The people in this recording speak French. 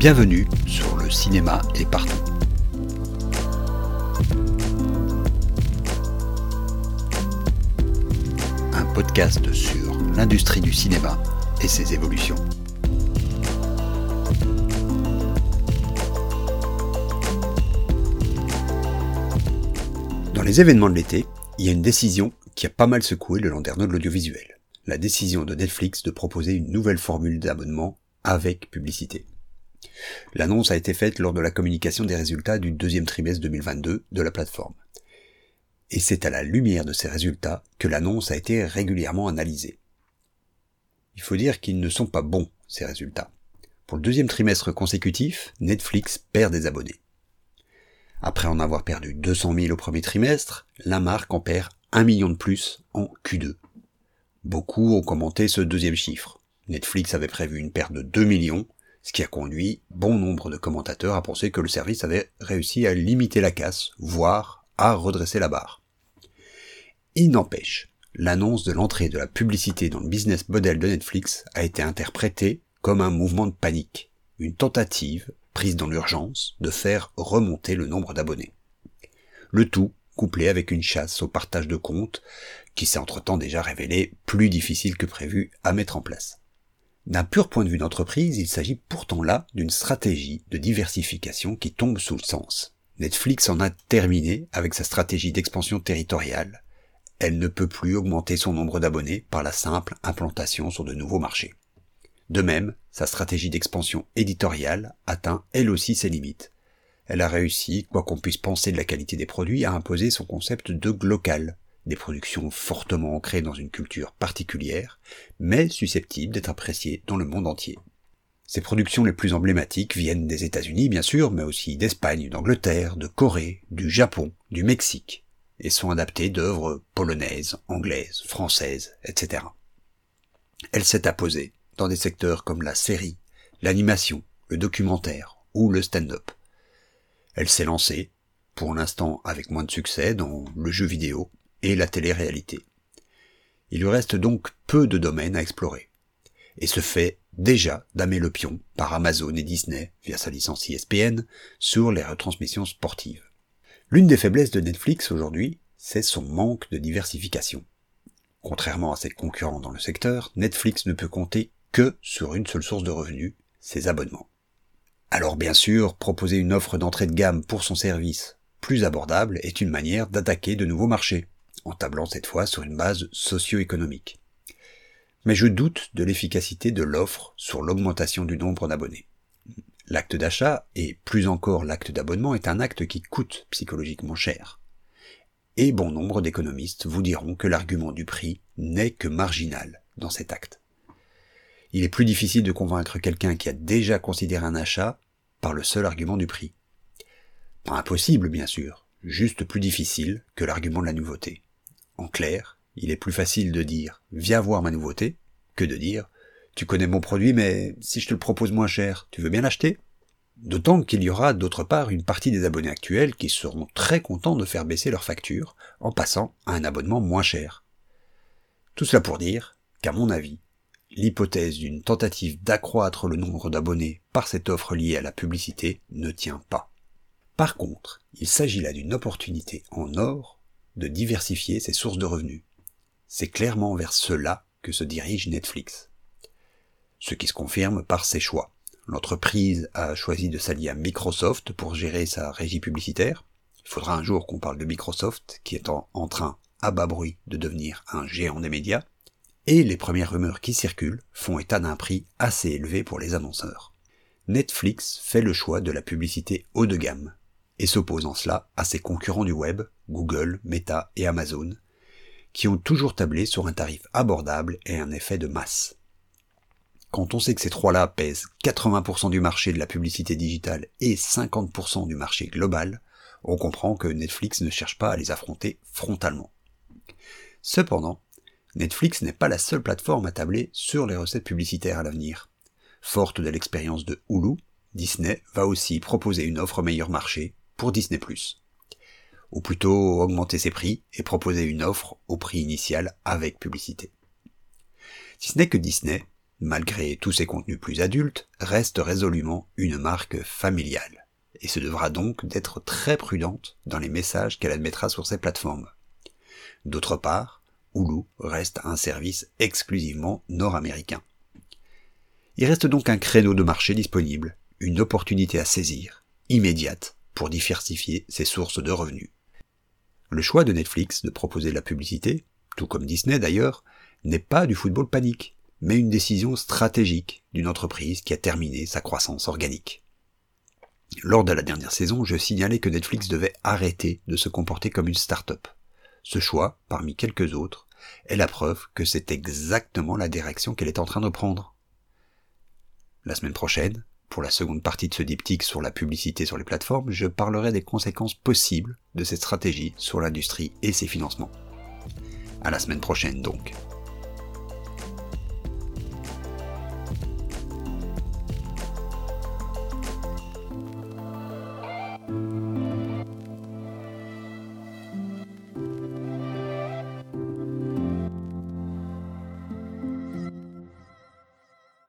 Bienvenue sur le cinéma est partout. Un podcast sur l'industrie du cinéma et ses évolutions. Dans les événements de l'été, il y a une décision qui a pas mal secoué le landerneau de l'audiovisuel. La décision de Netflix de proposer une nouvelle formule d'abonnement avec publicité. L'annonce a été faite lors de la communication des résultats du deuxième trimestre 2022 de la plateforme. Et c'est à la lumière de ces résultats que l'annonce a été régulièrement analysée. Il faut dire qu'ils ne sont pas bons, ces résultats. Pour le deuxième trimestre consécutif, Netflix perd des abonnés. Après en avoir perdu 200 000 au premier trimestre, la marque en perd 1 million de plus en Q2. Beaucoup ont commenté ce deuxième chiffre. Netflix avait prévu une perte de 2 millions, ce qui a conduit bon nombre de commentateurs à penser que le service avait réussi à limiter la casse, voire à redresser la barre. Il n'empêche, l'annonce de l'entrée de la publicité dans le business model de Netflix a été interprétée comme un mouvement de panique, une tentative, prise dans l'urgence, de faire remonter le nombre d'abonnés. Le tout couplé avec une chasse au partage de comptes, qui s'est entre-temps déjà révélé plus difficile que prévu à mettre en place. D'un pur point de vue d'entreprise, il s'agit pourtant là d'une stratégie de diversification qui tombe sous le sens. Netflix en a terminé avec sa stratégie d'expansion territoriale. Elle ne peut plus augmenter son nombre d'abonnés par la simple implantation sur de nouveaux marchés. De même, sa stratégie d'expansion éditoriale atteint elle aussi ses limites. Elle a réussi, quoi qu'on puisse penser de la qualité des produits, à imposer son concept de glocal, des productions fortement ancrées dans une culture particulière, mais susceptibles d'être appréciées dans le monde entier. Ces productions les plus emblématiques viennent des États-Unis, bien sûr, mais aussi d'Espagne, d'Angleterre, de Corée, du Japon, du Mexique, et sont adaptées d'œuvres polonaises, anglaises, françaises, etc. Elle s'est apposée dans des secteurs comme la série, l'animation, le documentaire ou le stand-up. Elle s'est lancée, pour l'instant avec moins de succès, dans le jeu vidéo, et la télé-réalité. Il lui reste donc peu de domaines à explorer. Et se fait déjà damer le pion par Amazon et Disney, via sa licence ESPN, sur les retransmissions sportives. L'une des faiblesses de Netflix aujourd'hui, c'est son manque de diversification. Contrairement à ses concurrents dans le secteur, Netflix ne peut compter que sur une seule source de revenus, ses abonnements. Alors bien sûr, proposer une offre d'entrée de gamme pour son service plus abordable est une manière d'attaquer de nouveaux marchés en tablant cette fois sur une base socio-économique. Mais je doute de l'efficacité de l'offre sur l'augmentation du nombre d'abonnés. L'acte d'achat, et plus encore l'acte d'abonnement, est un acte qui coûte psychologiquement cher. Et bon nombre d'économistes vous diront que l'argument du prix n'est que marginal dans cet acte. Il est plus difficile de convaincre quelqu'un qui a déjà considéré un achat par le seul argument du prix. Pas impossible, bien sûr, juste plus difficile que l'argument de la nouveauté. En clair, il est plus facile de dire viens voir ma nouveauté que de dire tu connais mon produit mais si je te le propose moins cher, tu veux bien l'acheter? D'autant qu'il y aura d'autre part une partie des abonnés actuels qui seront très contents de faire baisser leur facture en passant à un abonnement moins cher. Tout cela pour dire qu'à mon avis, l'hypothèse d'une tentative d'accroître le nombre d'abonnés par cette offre liée à la publicité ne tient pas. Par contre, il s'agit là d'une opportunité en or de diversifier ses sources de revenus. C'est clairement vers cela que se dirige Netflix. Ce qui se confirme par ses choix. L'entreprise a choisi de s'allier à Microsoft pour gérer sa régie publicitaire. Il faudra un jour qu'on parle de Microsoft, qui est en, en train, à bas bruit, de devenir un géant des médias. Et les premières rumeurs qui circulent font état d'un prix assez élevé pour les annonceurs. Netflix fait le choix de la publicité haut de gamme, et s'oppose en cela à ses concurrents du web, Google, Meta et Amazon, qui ont toujours tablé sur un tarif abordable et un effet de masse. Quand on sait que ces trois-là pèsent 80% du marché de la publicité digitale et 50% du marché global, on comprend que Netflix ne cherche pas à les affronter frontalement. Cependant, Netflix n'est pas la seule plateforme à tabler sur les recettes publicitaires à l'avenir. Forte de l'expérience de Hulu, Disney va aussi proposer une offre meilleur marché pour Disney+. Ou plutôt augmenter ses prix et proposer une offre au prix initial avec publicité. Si ce n'est que Disney, malgré tous ses contenus plus adultes, reste résolument une marque familiale, et se devra donc d'être très prudente dans les messages qu'elle admettra sur ses plateformes. D'autre part, Hulu reste un service exclusivement nord-américain. Il reste donc un créneau de marché disponible, une opportunité à saisir, immédiate, pour diversifier ses sources de revenus. Le choix de Netflix de proposer la publicité, tout comme Disney d'ailleurs, n'est pas du football panique, mais une décision stratégique d'une entreprise qui a terminé sa croissance organique. Lors de la dernière saison, je signalais que Netflix devait arrêter de se comporter comme une start-up. Ce choix, parmi quelques autres, est la preuve que c'est exactement la direction qu'elle est en train de prendre. La semaine prochaine, pour la seconde partie de ce diptyque sur la publicité sur les plateformes, je parlerai des conséquences possibles de cette stratégie sur l'industrie et ses financements. À la semaine prochaine donc.